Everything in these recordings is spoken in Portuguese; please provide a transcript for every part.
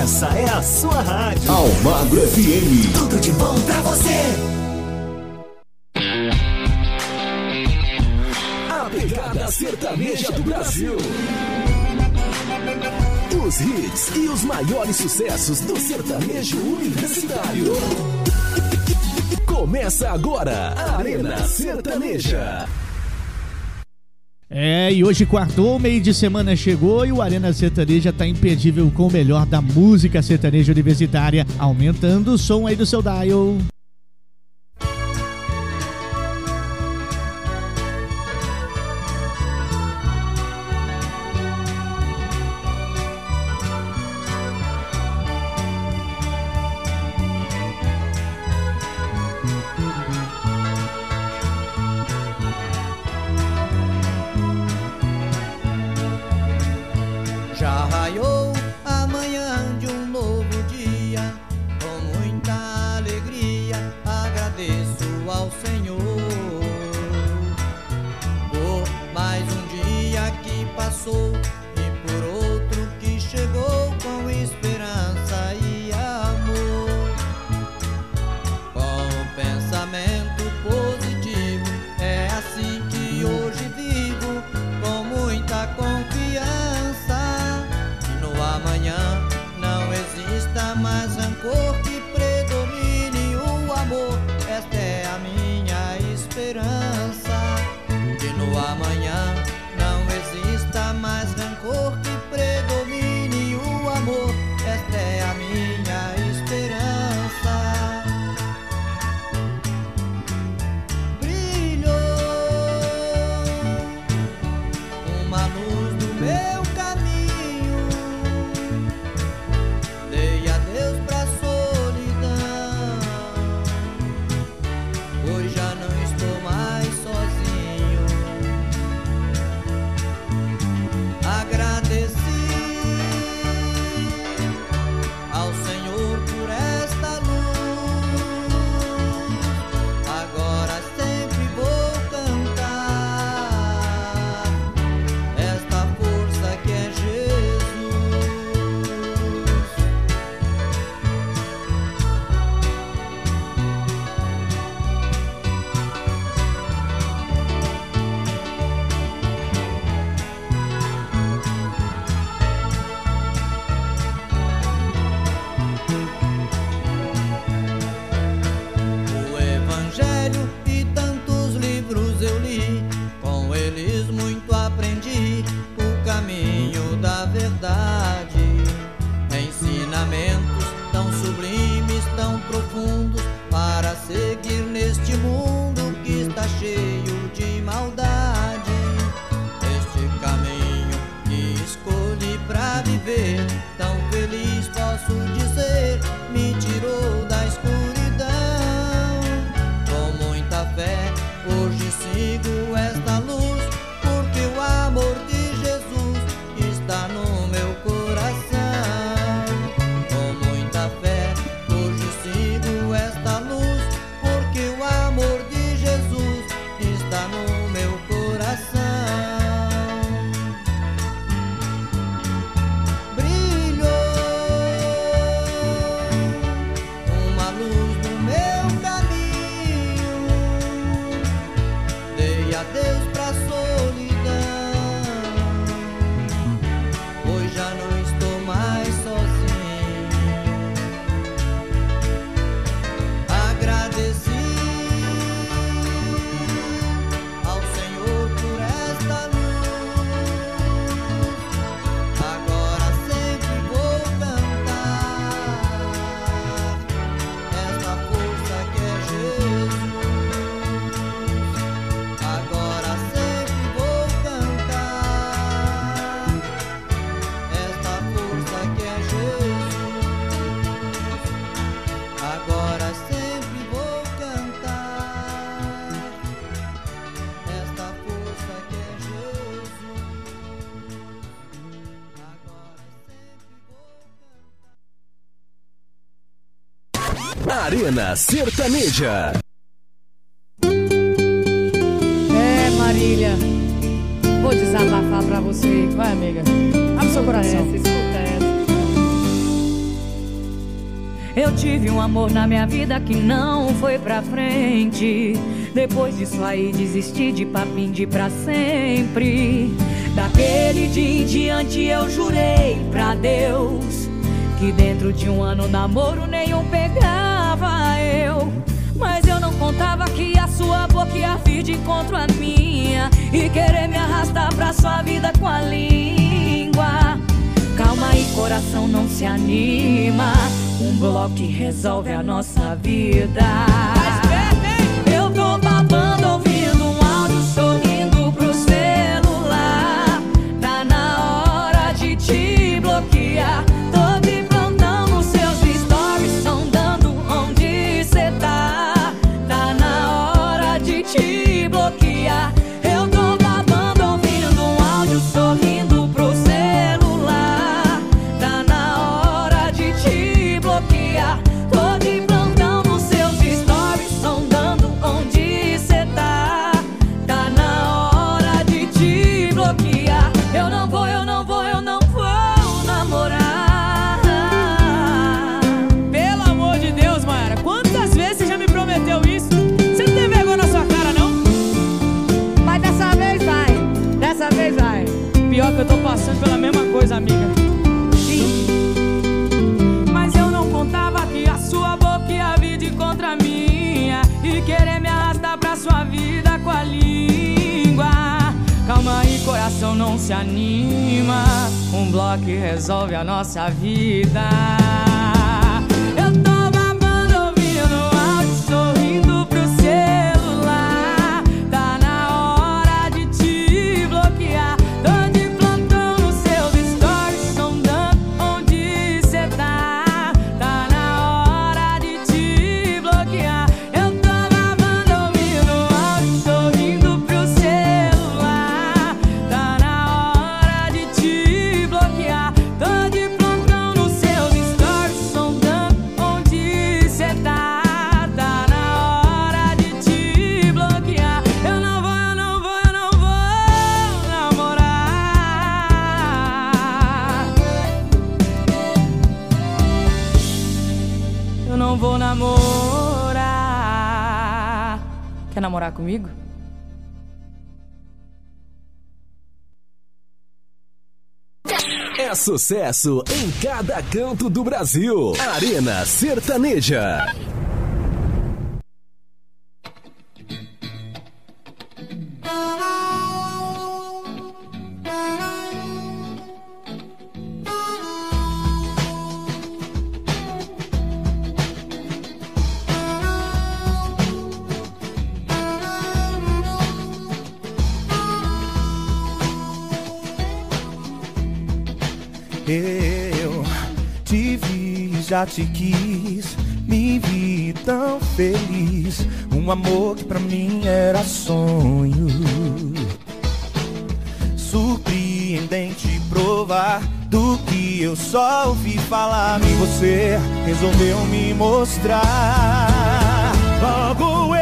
Essa é a sua rádio. Almagro FM. Tudo de bom pra você. A pegada sertaneja do Brasil. Os hits e os maiores sucessos do sertanejo universitário. Começa agora a Arena Sertaneja. É, e hoje quartou, meio de semana chegou e o Arena Sertaneja tá imperdível com o melhor da música sertaneja universitária, aumentando o som aí do seu dial. Cena Sertaneja. É, Marília. Vou desabafar pra você. Vai, amiga. Abre seu coração. Essa, escuta essa. Eu tive um amor na minha vida que não foi pra frente. Depois disso aí desisti de papim de pra sempre. Daquele dia em diante eu jurei pra Deus que dentro de um ano namoro nenhum pegar contava que a sua boca ia vir de encontro à minha E querer me arrastar pra sua vida com a língua. Calma aí, coração, não se anima. Um bloco resolve a nossa vida. coração não se anima. Um bloco resolve a nossa vida. Quer namorar comigo? É sucesso em cada canto do Brasil. Arena Sertaneja. te quis, me vi tão feliz. Um amor que pra mim era sonho. Surpreendente provar do que eu só ouvi falar. E você resolveu me mostrar. Logo eu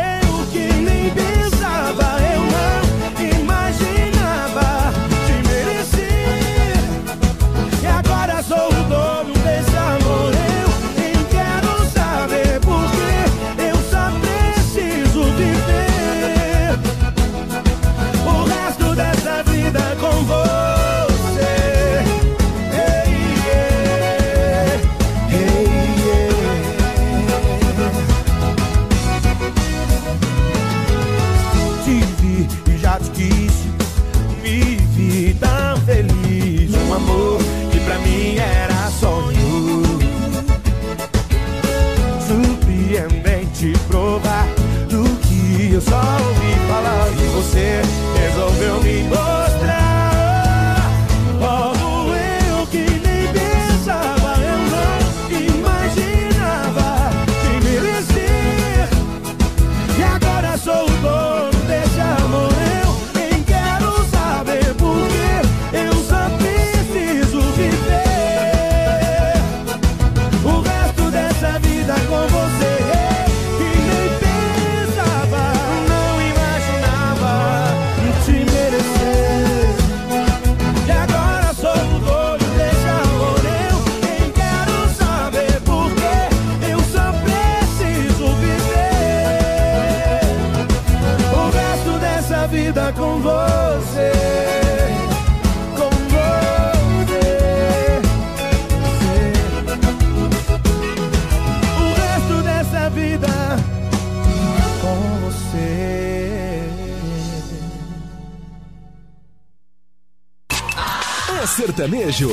sertanejo.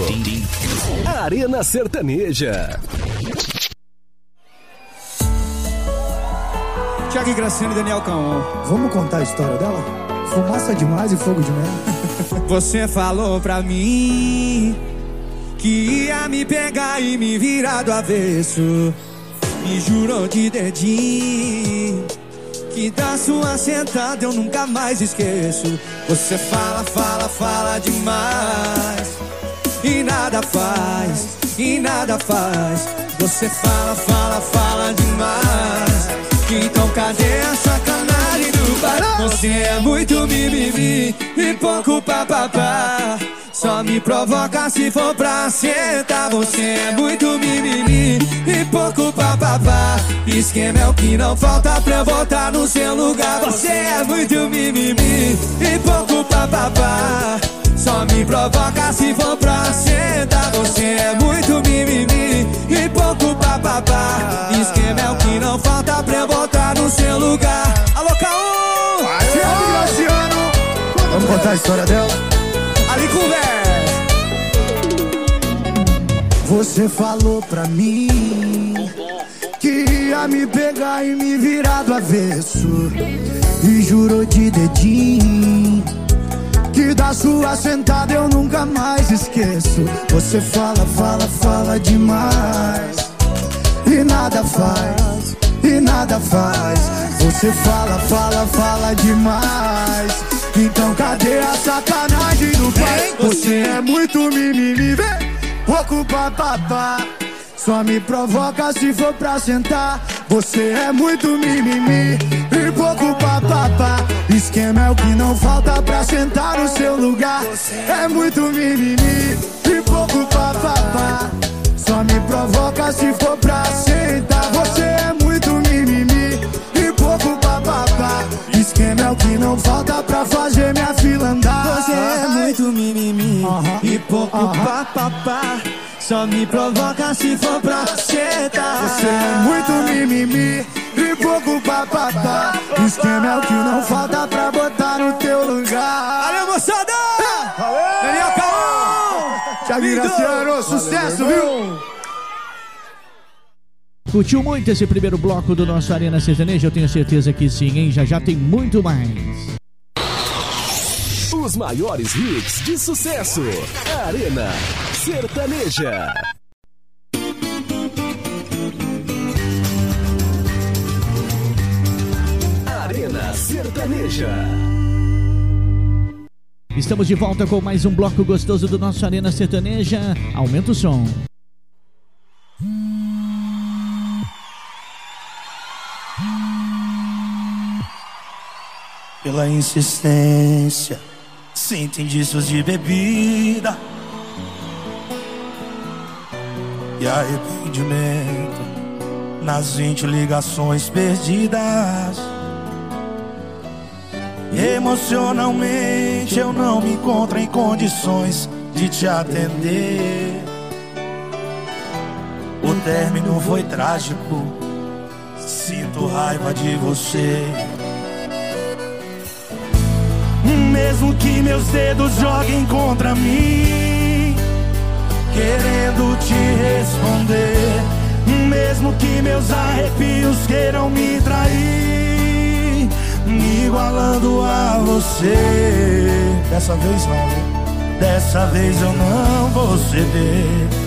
Arena Sertaneja. Tiago Graciano e Daniel Caon. Vamos contar a história dela? Fumaça demais e fogo de mel. Você falou pra mim que ia me pegar e me virar do avesso. Me jurou de dedinho que da sua sentada eu nunca mais esqueço. Você fala, fala, fala demais e nada faz, e nada faz. Você fala, fala, fala demais. Então cadê a sacanagem do bar? Você é muito mimimi e pouco papapá. Só me provoca se for pra sentar. Você é muito mimimi e pouco papapá. Esquema é o que não falta pra eu voltar no seu lugar. Você é muito mimimi e pouco papapá. Só me provoca se for pra sentar. Você é muito mimimi e pouco papapá. Esquema é o que não falta pra eu voltar no seu lugar. Alô, Caô! Graciano. Vamos contar a história dela? Ali conversa. Você falou pra mim que ia me pegar e me virar do avesso. E jurou de dedinho da sua sentada eu nunca mais esqueço. Você fala, fala, fala demais e nada faz, e nada faz. Você fala, fala, fala demais. Então cadê a sacanagem do pai? Você é muito mimimi, vem, pouco papapá. Só me provoca se for pra sentar. Você é muito mimimi e pouco papapá. Esquema é o que não falta pra sentar no seu lugar. É muito mimimi e pouco papapá. Só me provoca se for pra sentar. Você é muito mimimi e pouco papapá. Esquema é o que não falta pra fazer minha fila andar. Você é muito mimimi e pouco papapá. Só me provoca se for pra sentar. Você é muito mimimi pouco papapá. Esquema é o que não falta pra botar no teu lugar. Valeu, moçada! Daniel Caon! Thiago Graciano, sucesso, viu? Curtiu muito esse primeiro bloco do nosso Arena Sertaneja? Eu tenho certeza que sim, hein? Já já tem muito mais. Os maiores hits de sucesso. Arena Sertaneja. Sertaneja. Estamos de volta com mais um bloco gostoso do nosso Arena Sertaneja. Aumenta o som. Pela insistência, sinto indícios de bebida e arrependimento nas 20 ligações perdidas. Emocionalmente eu não me encontro em condições de te atender. O término foi trágico, sinto raiva de você. Mesmo que meus dedos joguem contra mim, querendo te responder. Mesmo que meus arrepios queiram me trair, me igualando a você. Dessa vez não, viu? dessa vez eu não vou ceder.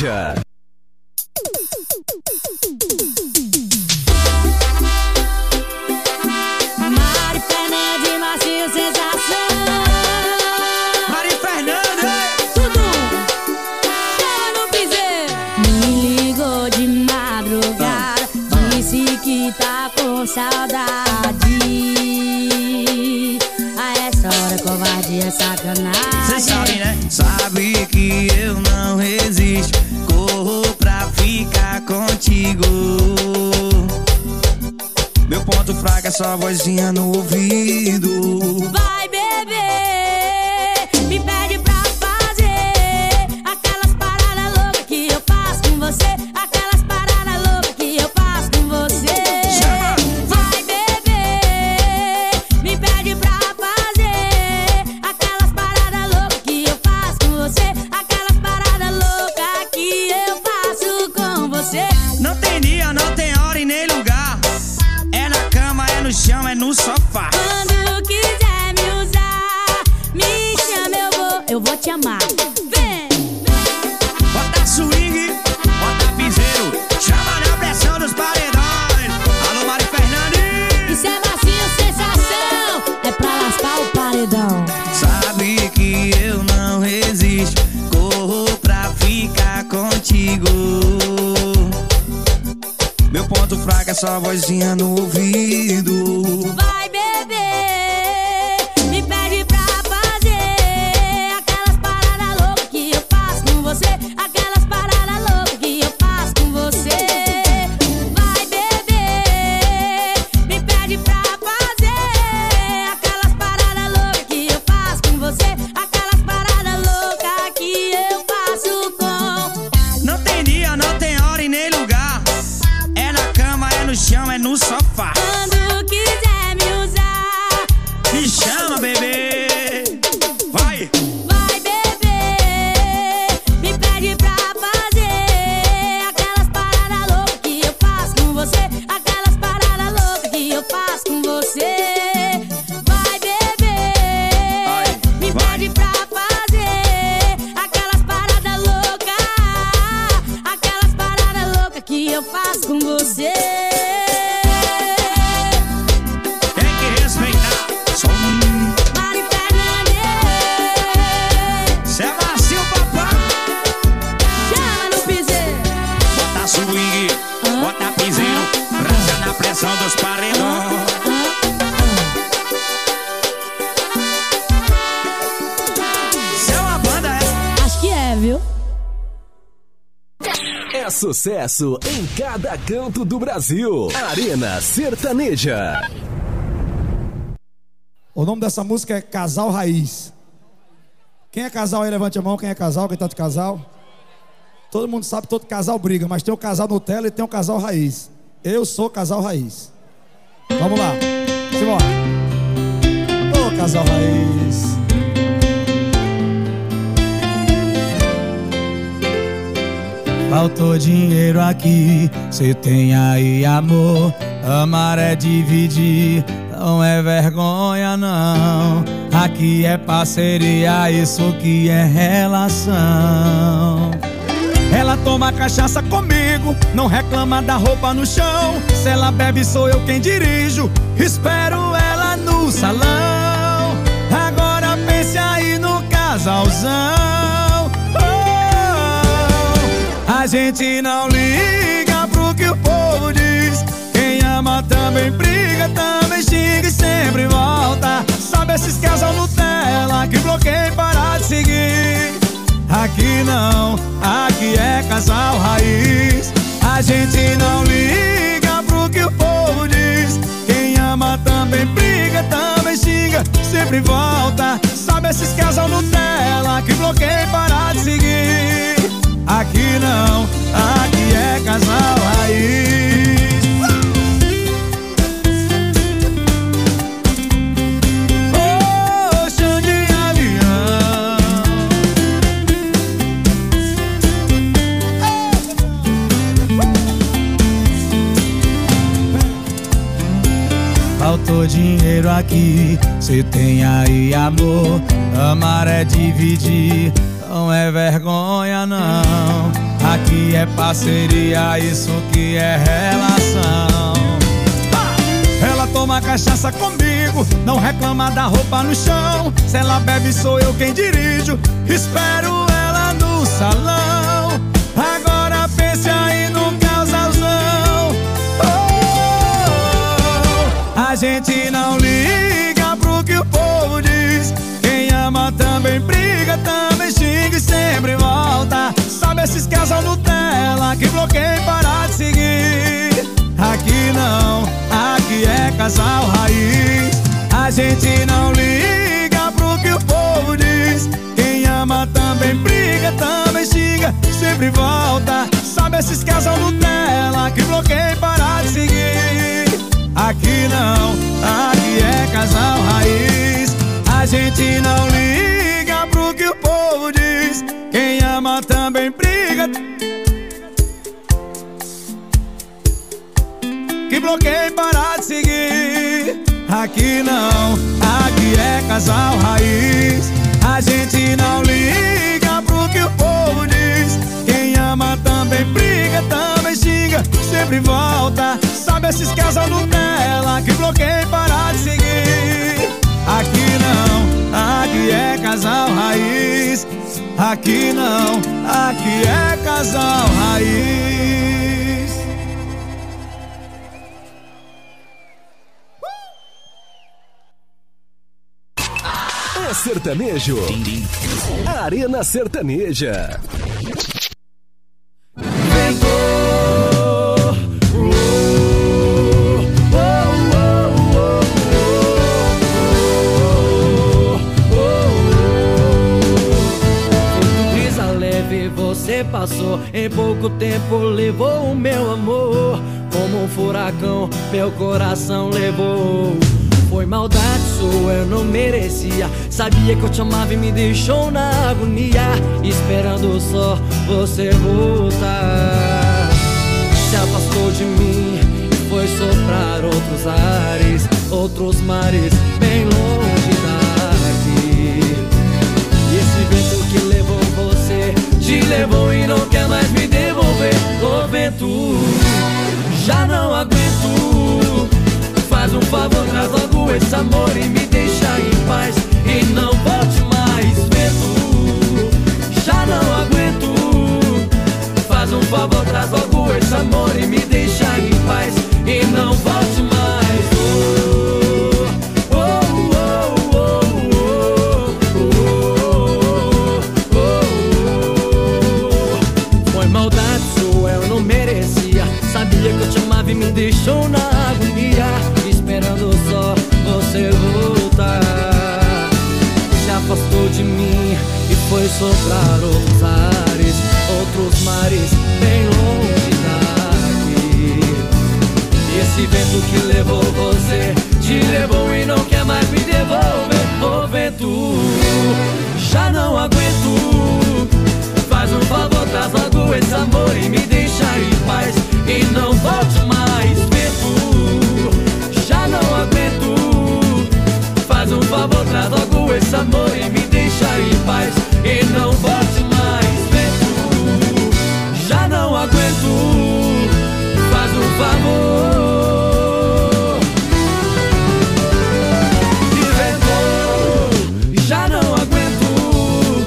Yeah. sucesso em cada canto do Brasil. Arena Sertaneja. O nome dessa música é Casal Raiz. Quem é casal aí, levante a mão. Quem é casal? Quem tá de casal? Todo mundo sabe, todo casal briga, mas tem o casal Nutella e tem o casal Raiz. Eu sou casal Raiz. Vamos lá. Simbora. Ô, oh, casal Raiz. Faltou dinheiro aqui, cê tem aí amor. Amar é dividir, não é vergonha não. Aqui é parceria, isso que é relação. Ela toma cachaça comigo, não reclama da roupa no chão. Se ela bebe, sou eu quem dirijo. Espero ela no salão. Agora pense aí no casalzão. A gente não liga pro que o povo diz. Quem ama também briga, também xinga e sempre volta. Sabe esses casal Nutella que bloqueia para de seguir. Aqui não, aqui é casal raiz. A gente não liga pro que o povo diz. Quem ama também briga, também xinga, sempre volta. Sabe esses casal Nutella que bloqueia para de seguir. Aqui não, aqui é casal raiz. Oh, chão de. Faltou dinheiro aqui, cê tem aí amor. Amar é dividir, não é vergonha não. Aqui é parceria, isso que é relação. Ela toma cachaça comigo, não reclama da roupa no chão. Se ela bebe, sou eu quem dirijo. Espero ela no salão. Agora pense aí no casalzão. Oh, a gente não liga pro que o povo diz. Quem ama também briga, sempre volta. Sabe esses casal Nutella que bloqueia para de seguir. Aqui não, aqui é casal raiz. A gente não liga pro que o povo diz. Quem ama também briga, também xinga, sempre volta. Sabe esses casal Nutella que bloqueia para de seguir. Aqui não, aqui é casal raiz. A gente não liga briga. que bloqueia e parar de seguir. Aqui não, aqui é casal raiz. A gente não liga pro que o povo diz. Quem ama também briga, também xinga, sempre volta. Sabe esses casal Nutella que bloqueia e parar de seguir. Aqui não, aqui é casal raiz. Aqui não, aqui é casal raiz. É sertanejo. Arena Sertaneja. Passou. Em pouco tempo levou o meu amor. Como um furacão meu coração levou. Foi maldade sua, eu não merecia. Sabia que eu te amava e me deixou na agonia. Esperando só você voltar. Se afastou de mim e foi soprar outros ares Outros mares bem longe Te levou e não quer mais me devolver. Ô vento, já não aguento. Faz um favor, traz logo esse amor E me deixa em paz. E não volte mais Vento, já não aguento. Faz um favor, traz logo esse amor E me deixa em paz. E não volte mais na agonia. Esperando só você voltar. Se afastou de mim e foi soprar outros ares, outros mares bem longe daqui. E esse vento que levou você te levou e não quer mais me devolver. Ô vento, já não aguento. Faz um favor, traz logo esse amor e me deixa em paz e não volte mais. Tempo, já não aguento. Faz um favor, traz logo esse amor e me deixa em paz e não volte mais. Tempo, já não aguento. Faz um favor. já não aguento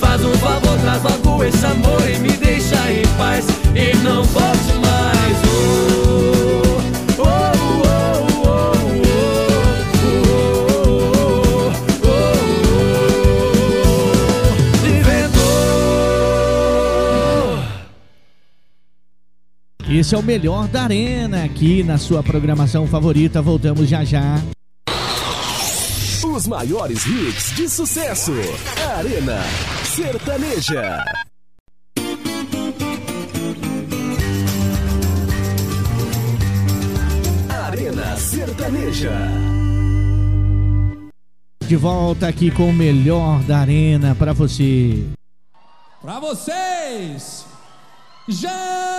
Faz um favor, traz logo esse amor e me deixa em paz e não posso Esse é o melhor da Arena, aqui na sua programação favorita. Voltamos já já. Os maiores hits de sucesso. Arena Sertaneja. Arena Sertaneja de volta aqui com o melhor da arena para você. Para vocês. Já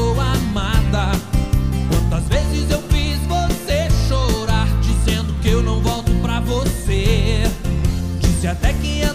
sou amada. Quantas vezes eu fiz você chorar, dizendo que eu não volto pra você. Disse até que ia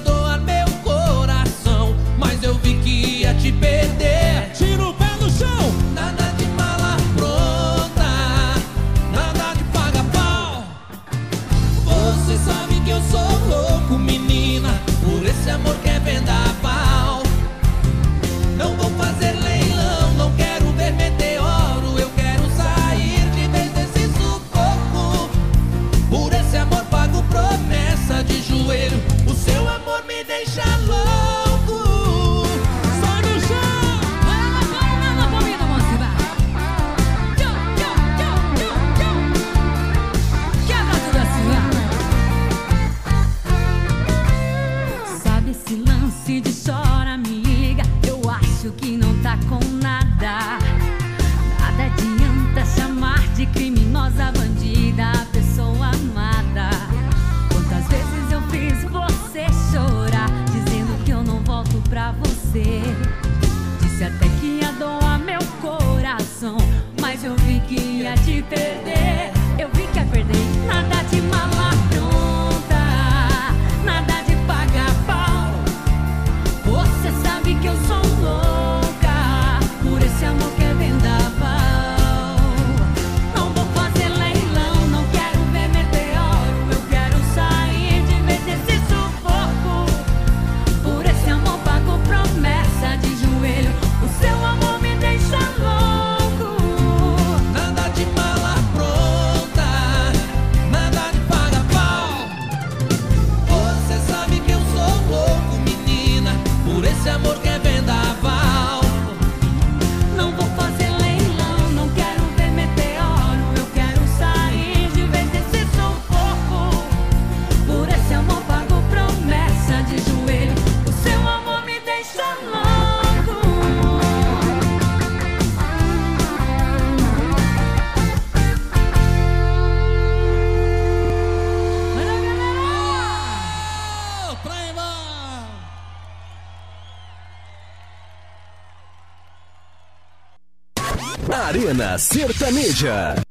na Sertaneja.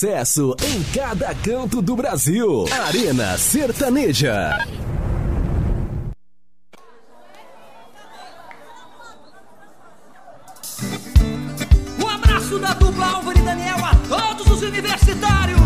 sucesso em cada canto do Brasil. Arena Sertaneja. O abraço da dupla Álvaro e Daniel a todos os universitários.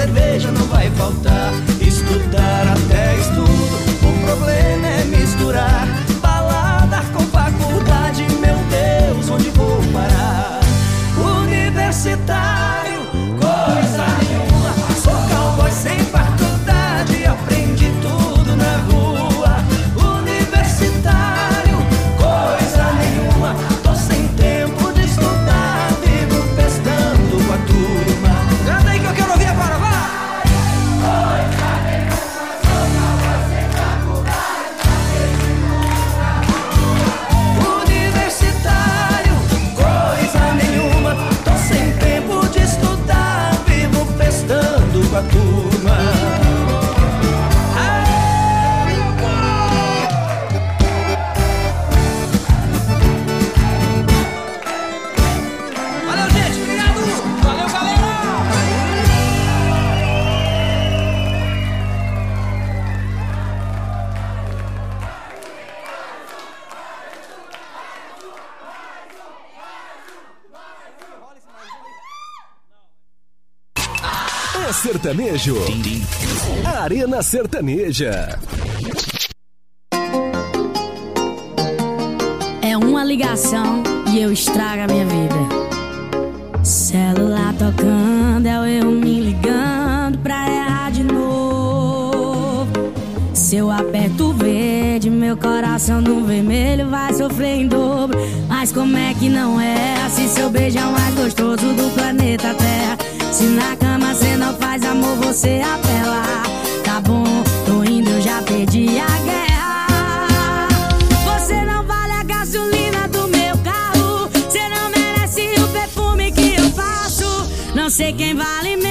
cerveja não vai faltar. Estudar até estudo, o problema é misturar. Sertanejo. Arena Sertaneja. É uma ligação e eu estrago a minha vida. Celular tocando, é eu me ligando pra errar de novo. Se eu aperto o verde, meu coração no vermelho vai sofrer em dobro. Mas como é que não é? Se seu beijo é o mais gostoso do planeta Terra. Se na cama mas amor você apela. Tá bom, tô indo, eu já perdi a guerra. Você não vale a gasolina do meu carro. Você não merece o perfume que eu faço. Não sei quem vale menos.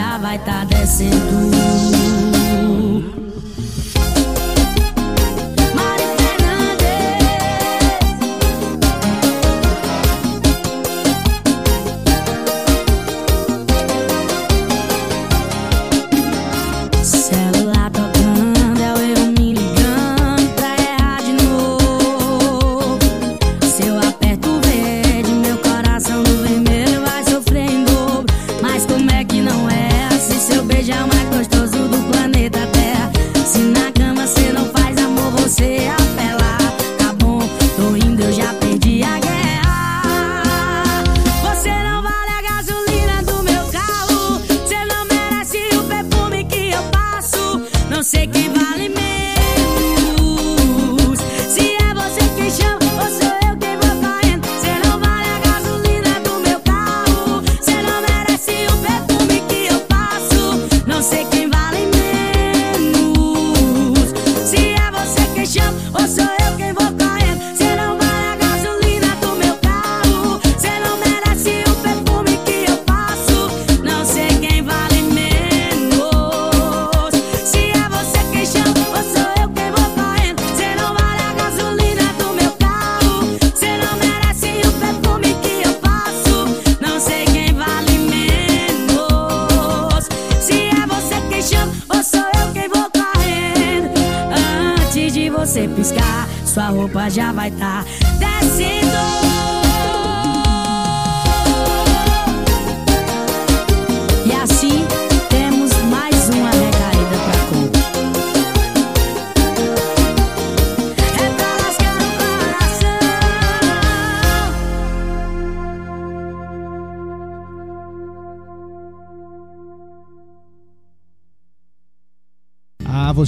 Já vai tá descendo.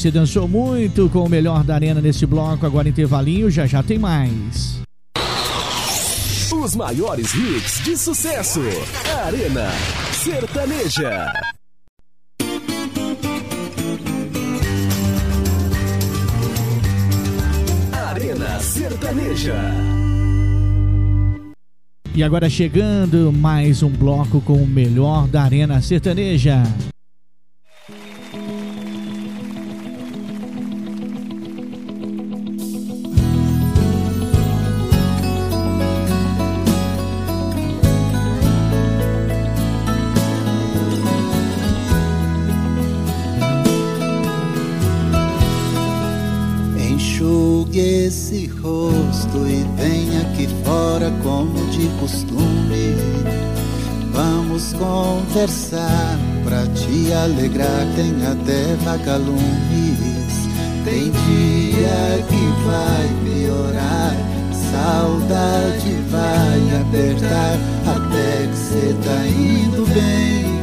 Você dançou muito com o melhor da arena nesse bloco, agora intervalinho, já já tem mais. Os maiores hits de sucesso. Arena Sertaneja. Arena Sertaneja. E agora chegando mais um bloco com o melhor da arena sertaneja. Conversar pra te alegrar. Tem até vagalumes. Tem dia que vai piorar. Saudade vai apertar até que cê tá indo bem.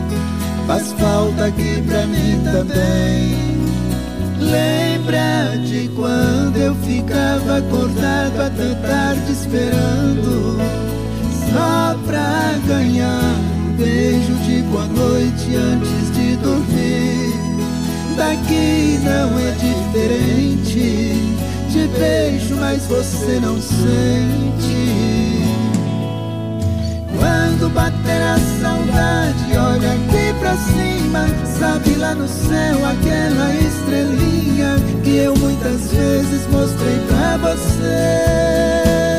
Faz falta aqui pra mim também. Lembra de quando eu ficava acordado até tarde esperando Só pra ganhar beijo de boa noite antes de dormir Daqui não é diferente De beijo, mas você não sente quando bater a saudade, olha aqui pra cima. Sabe lá no céu aquela estrelinha que eu muitas vezes mostrei pra você.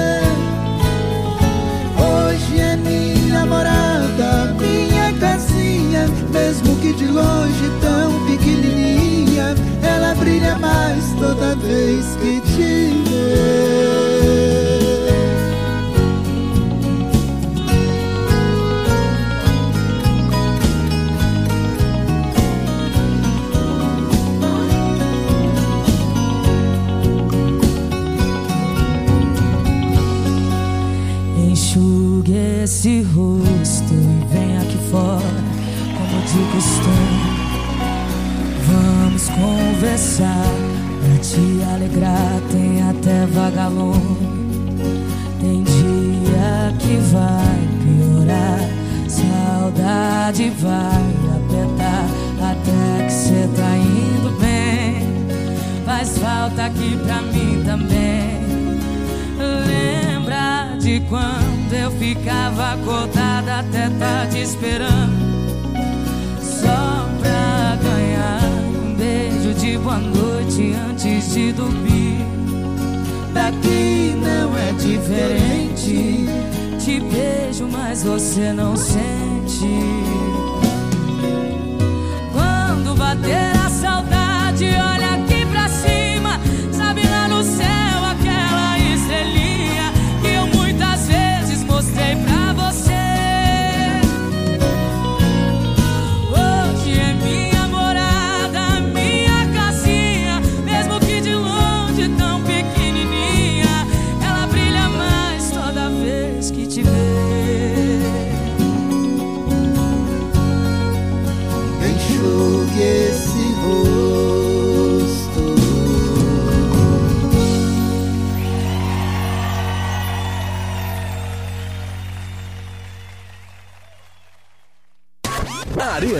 Mesmo que de longe tão pequenininha, ela brilha mais toda vez que te vê. Esse rosto conversar pra te alegrar. Tem até vagalume. Tem dia que vai piorar, saudade vai apertar até que cê tá indo bem. Faz falta aqui pra mim também. Lembra de quando eu ficava acordada até tarde esperando. Boa noite antes de dormir. Daqui não é diferente. Te beijo, mas você não sente. Quando bater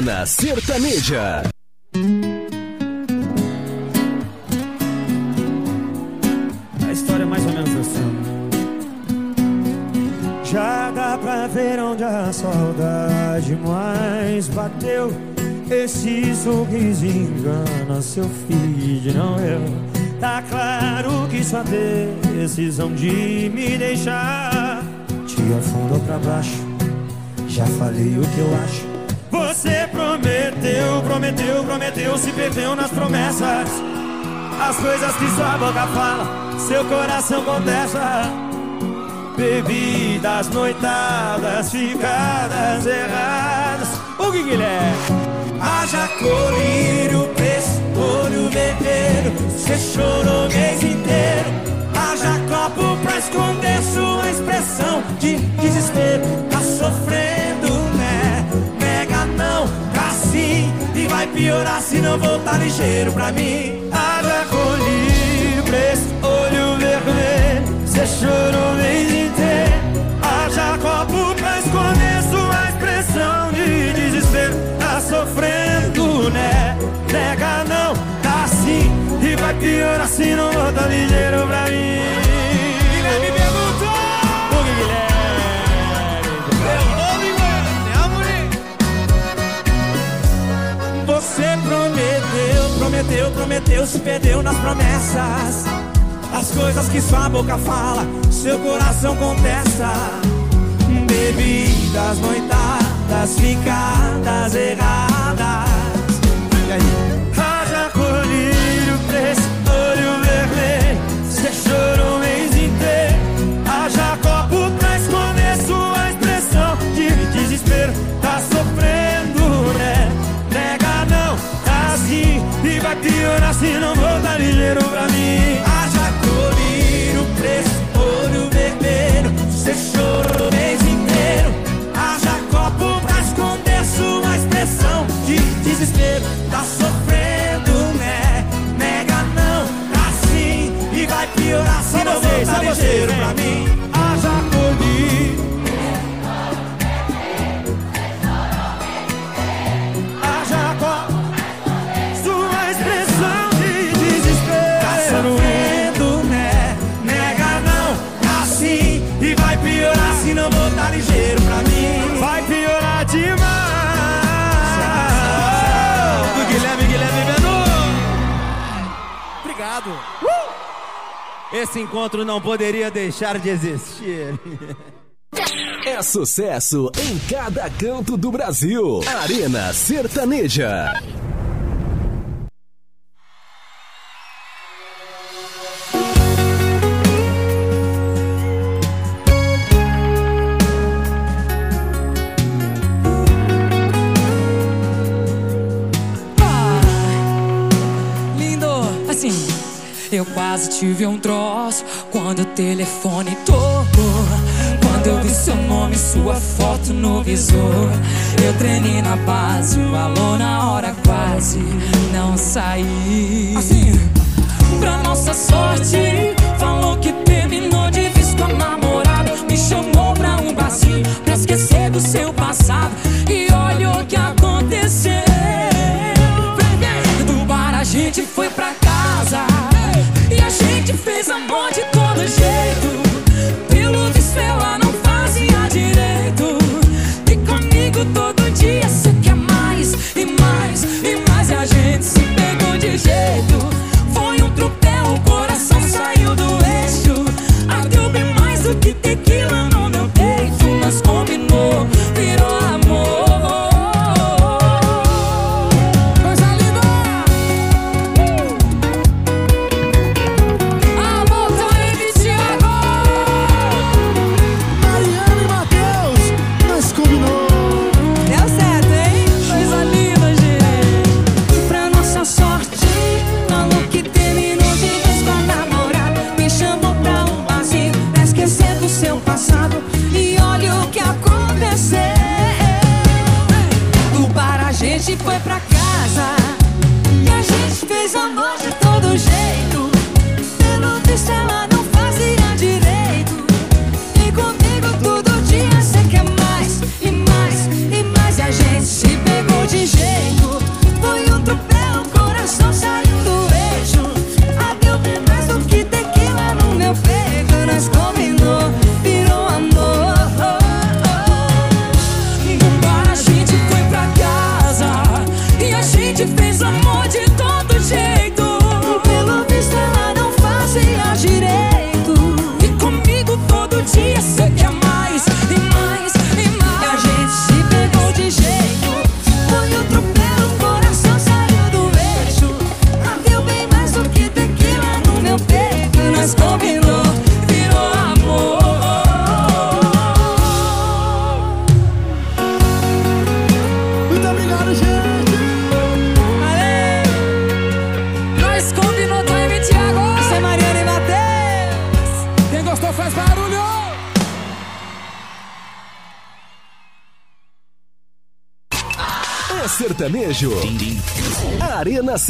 Arena Sertaneja. A história é mais ou menos assim. Já dá pra ver onde a saudade mais bateu. Esse sorriso engana seu filho, não eu. Tá claro que sua decisão de me deixar te afundou pra baixo. Já falei o que eu acho. Prometeu, prometeu, prometeu, se perdeu nas promessas. As coisas que sua boca fala, seu coração contesta. Bebidas, noitadas, ficadas erradas. O que Guilherme? Haja colírio, preço, olho vermelho. Você chorou o mês inteiro. Haja copo pra esconder sua expressão de desespero. Tá sofrendo, E vai piorar se não voltar ligeiro pra mim. Haja colírio, preço, olho vermelho. Você chorou o mês inteiro. Haja copo pra esconder sua expressão de desespero. Tá sofrendo, né? Nega não, tá sim. E vai piorar se não voltar ligeiro pra mim. Prometeu, prometeu, prometeu, se perdeu nas promessas. As coisas que sua boca fala, seu coração contesta. Bebidas, noitadas, ficadas erradas. E aí? Haja colírio, assim. E vai piorar se não voltar ligeiro pra mim. Haja colírio, preço, olho vermelho. Você chorou o mês inteiro. Haja copo pra esconder sua expressão de desespero. Tá sofrendo, né? Nega não, tá sim. E vai piorar se não voltar ligeiro pra mim. Obrigado. Esse encontro não poderia deixar de existir. É sucesso em cada canto do Brasil. Arena Sertaneja. Quase tive um troço quando o telefone tocou. Quando eu vi seu nome, sua foto no visor. Eu treinei na base, o alô na hora quase não saí. Assim, pra nossa sorte, falou que terminou de vez com a namorada. Me chamou pra um barzinho pra esquecer do seu passado.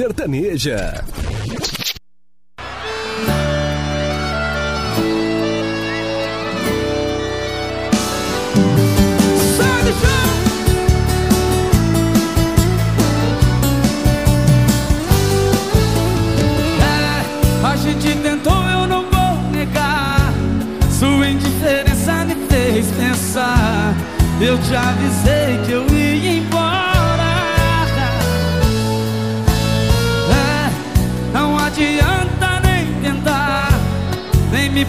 Sertaneja.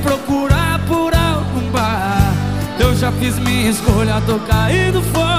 procurar por algum bar. Eu já fiz minha escolha, tô caindo fora.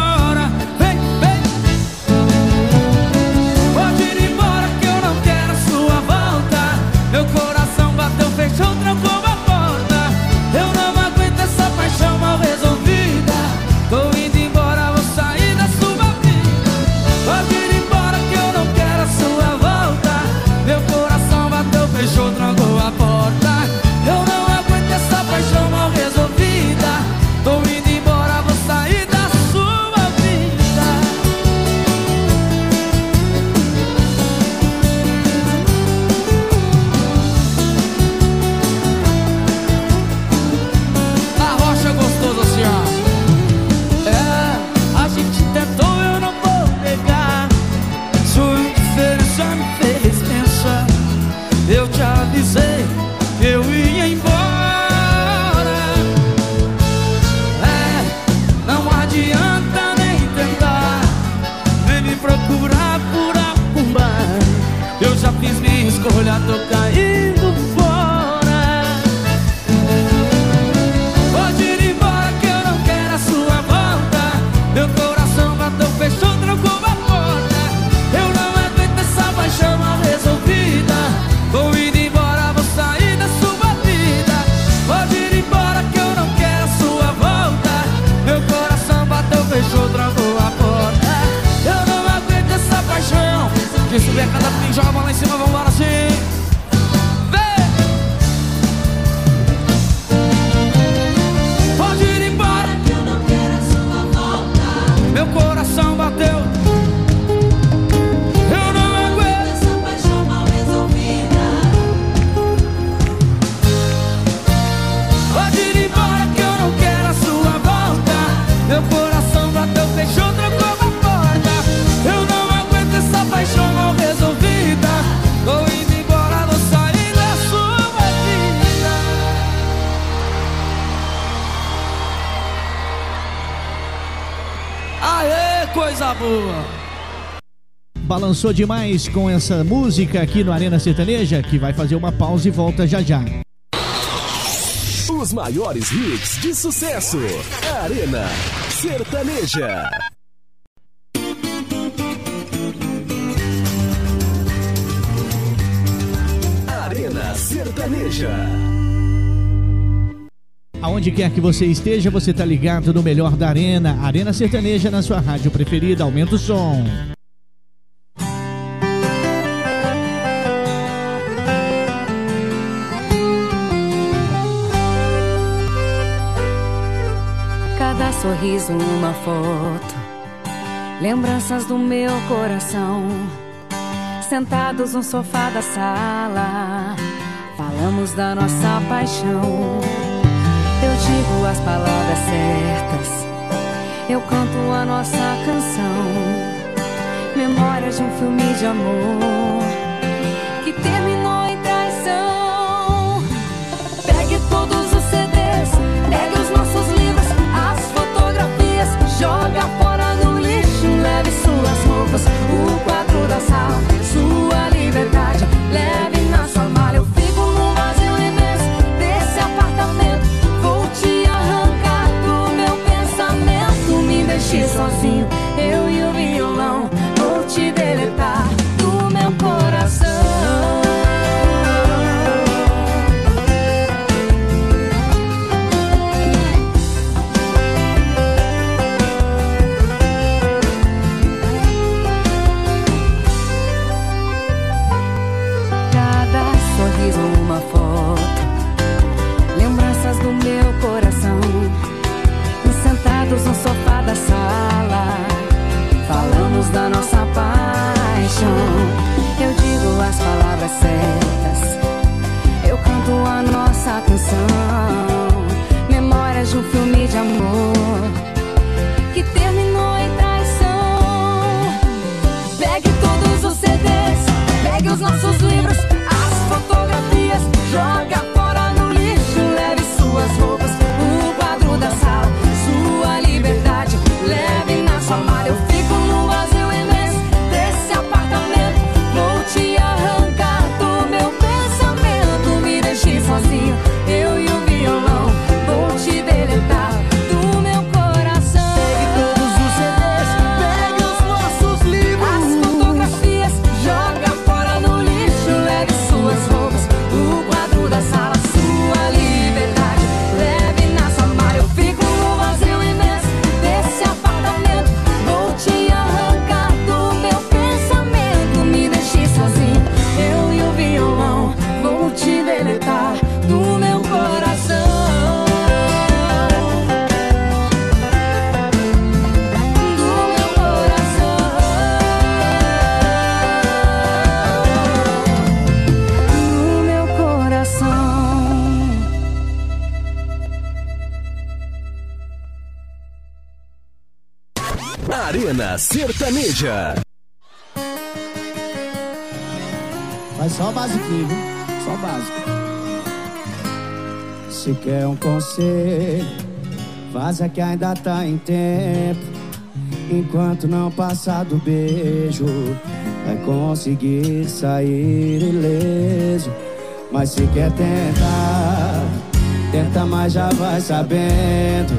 Coisa boa. Balançou demais com essa música aqui no Arena Sertaneja, que vai fazer uma pausa e volta já já. Os maiores hits de sucesso. Arena Sertaneja. Arena Sertaneja. Aonde quer que você esteja, você tá ligado no melhor da Arena. Arena Sertaneja na sua rádio preferida. Aumenta o som. Cada sorriso, uma foto. Lembranças do meu coração. Sentados no sofá da sala. Falamos da nossa paixão. Eu digo as palavras certas. Eu canto a nossa canção. Memórias de um filme de amor Mas só o basiquinho, viu? Só o básico. Se quer um conselho, vaza que ainda tá em tempo. Enquanto não passar do beijo, vai conseguir sair ileso. Mas se quer tentar, tenta, mas já vai sabendo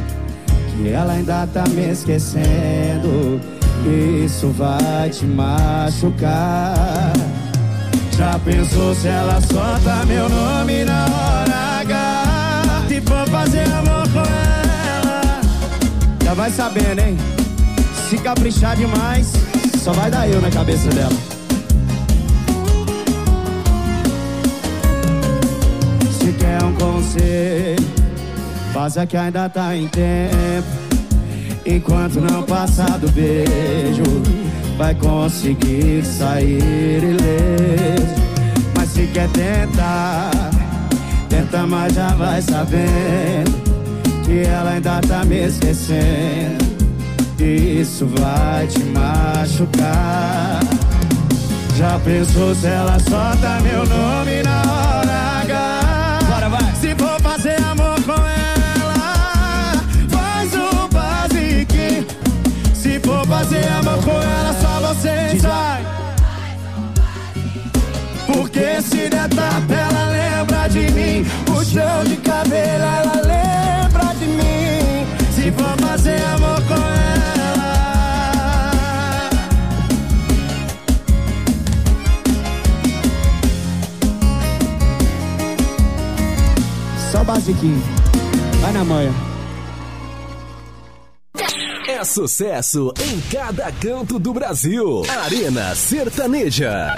que ela ainda tá me esquecendo. Isso vai te machucar. Já pensou se ela solta meu nome na hora H? Se for fazer amor com ela, já vai sabendo, hein? Se caprichar demais, só vai dar eu na cabeça dela. Se quer um conselho, faça que ainda tá em tempo. Enquanto não passar do beijo, vai conseguir sair ileso. Mas se quer tentar, tenta, mas já vai sabendo que ela ainda tá me esquecendo. Isso vai te machucar. Já pensou se ela solta meu nome na hora pouquinho. Vai na manhã. É sucesso em cada canto do Brasil. Arena Sertaneja.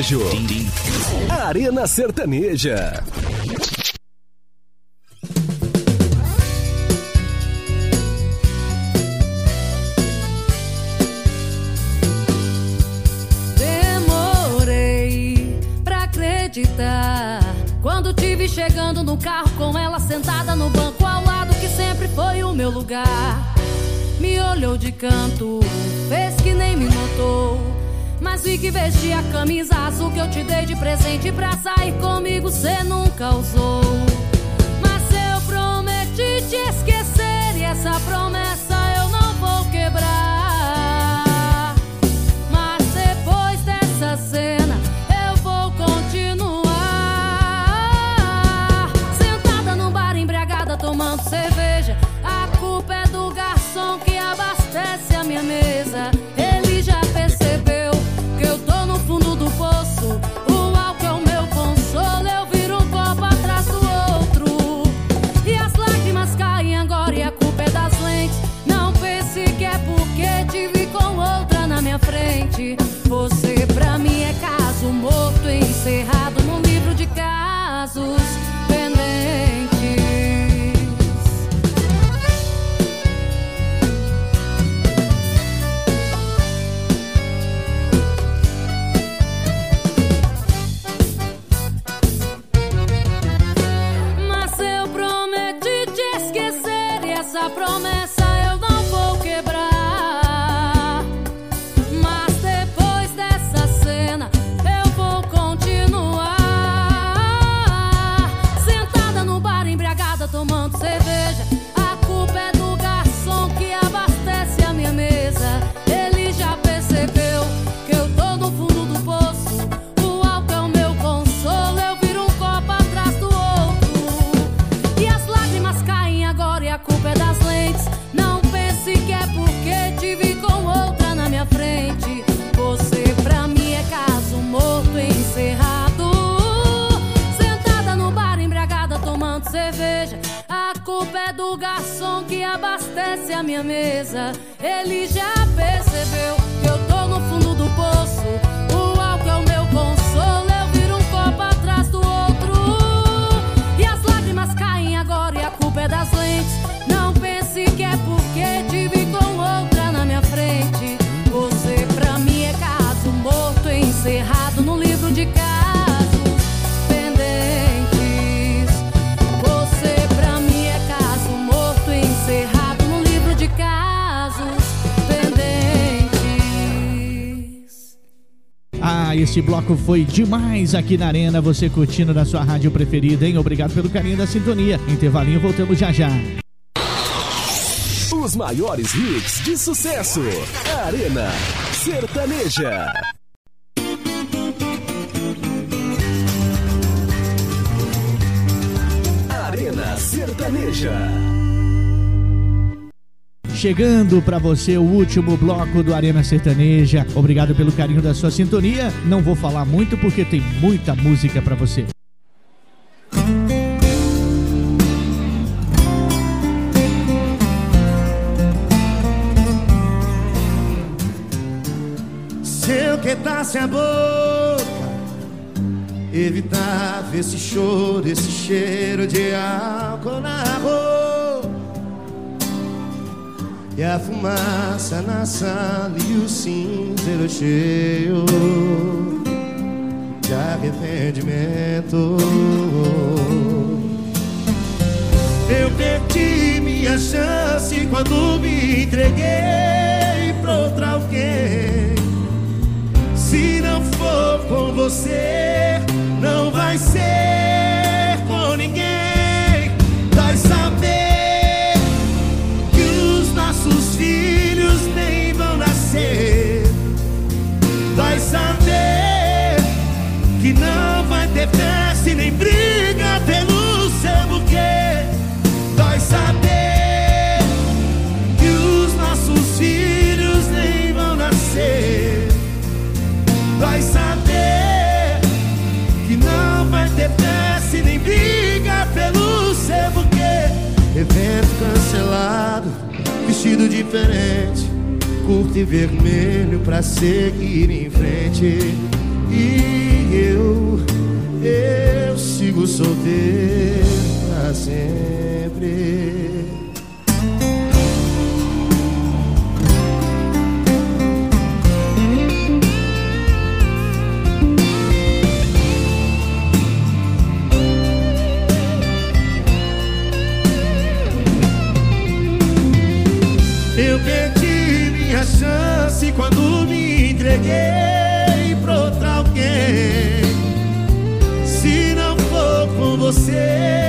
Sertanejo. Arena Sertaneja. Demorei pra acreditar quando tive chegando no carro com ela sentada no banco ao lado que sempre foi o meu lugar. Me olhou de canto, fez que nem me notou. Mas vi que vestia a camisa que eu te dei de presente pra sair comigo, cê nunca usou. Foi demais aqui na Arena. Você curtindo na sua rádio preferida, hein? Obrigado pelo carinho da sintonia. Intervalinho, voltamos já já. Os maiores hits de sucesso. Arena Sertaneja. Arena Sertaneja. Chegando pra você o último bloco do Arena Sertaneja. Obrigado pelo carinho da sua sintonia. Não vou falar muito porque tem muita música pra você. Se eu quedasse a boca, evitava esse choro, esse cheiro de álcool na roupa. E a fumaça na sala e o cinzeiro cheio de arrependimento. Eu perdi minha chance quando me entreguei pra outra alguém. Se não for com você, não vai ser com ninguém. Diferente, curto e vermelho pra seguir em frente. E eu, eu sigo solteiro pra sempre. Chance quando me entreguei pra outra alguém. Se não for com você,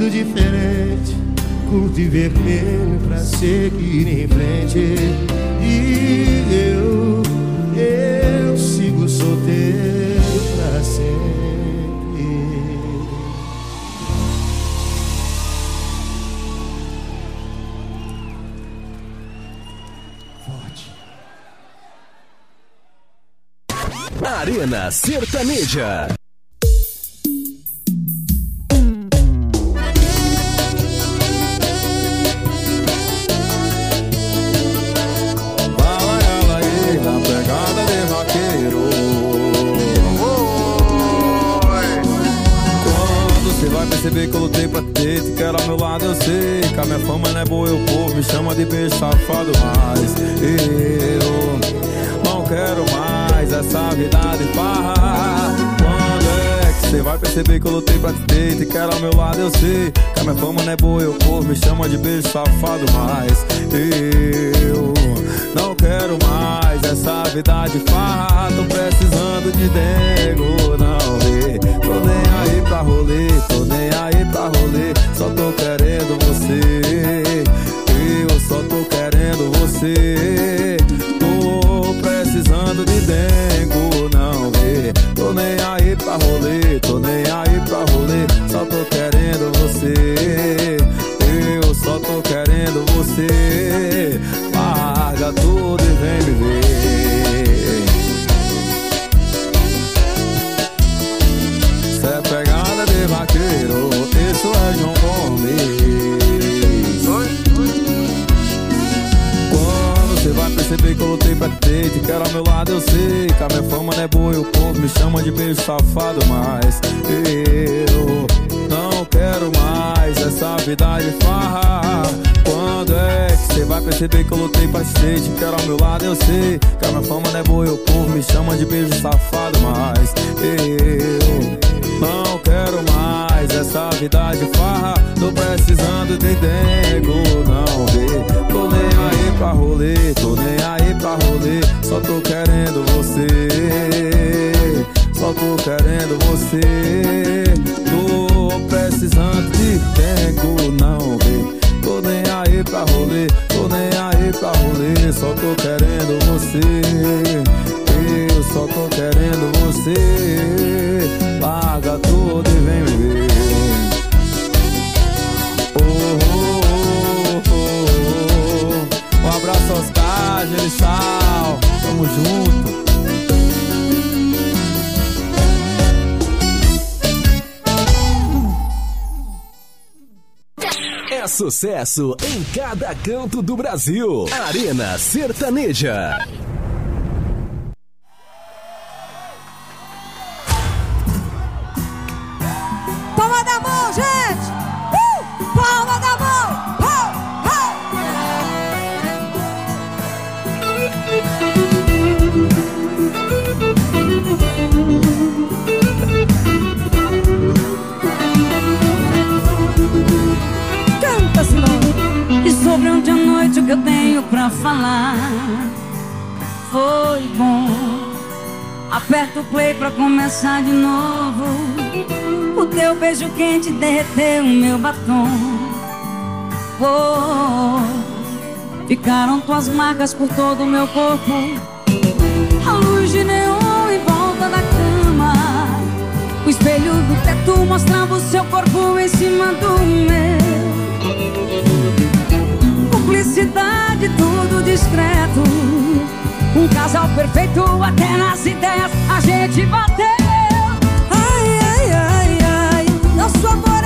vestido diferente, curto e vermelho pra seguir em frente. E eu, eu sigo solteiro pra sempre. Arena Sertaneja. Perceber que eu lutei pra te ter E quero ao meu lado, eu sei. Que a minha fama não é boa, eu povo Me chama de beijo safado, mas Eu não quero mais Essa vida de farra. Tô precisando de dengo, não vê. Tô nem aí pra rolê Tô nem aí pra rolê. Só tô querendo você. Eu só tô querendo você. Tô precisando de dengo, Tô nem aí pra rolê Tô nem aí pra rolê Só tô querendo você. Eu só tô querendo você. Larga tudo e vem me ver Quando cê vai perceber que eu lutei pra te ter Te quero ao meu lado, eu sei Que a minha fama não é boa e o povo me chama de beijo safado Mas eu não quero mais essa vida de farra. Quando é que cê vai perceber que eu lutei pra te ter Te quero ao meu lado, eu sei Que a minha fama não é boa e o povo me chama de beijo safado Mas eu não quero mais essa vida de farra. Tô precisando de dengo, não vê Tô nem aí pra rolê, tô nem aí pra rolê. Só tô querendo você. Só tô querendo você. Tô precisando de dengo, não vê Tô nem aí pra rolê, tô nem aí pra rolê. Só tô querendo você. Eu só tô querendo você Larga tudo e vem me ver Oh, oh, oh, oh. Um abraço aos Oscar, Sal Tamo junto É sucesso em cada canto do Brasil. Arena Sertaneja. Começar de novo. O teu beijo quente derreteu meu batom. Oh, Ficaram tuas marcas por todo o meu corpo. A luz de neon em volta da cama. O espelho do teto mostrava o seu corpo em cima do meu. Cumplicidade, tudo discreto. Um casal perfeito, até nas ideias a gente bateu Nosso amor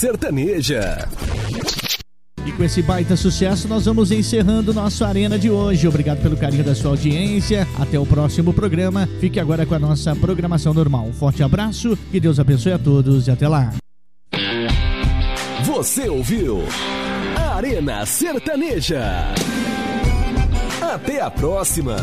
Sertaneja. E com esse baita sucesso, nós vamos encerrando nosso Arena de hoje. Obrigado pelo carinho da sua audiência. Até o próximo programa. Fique agora com a nossa programação normal. Um forte abraço, que Deus abençoe a todos e até lá. Você ouviu Arena Sertaneja. Até a próxima.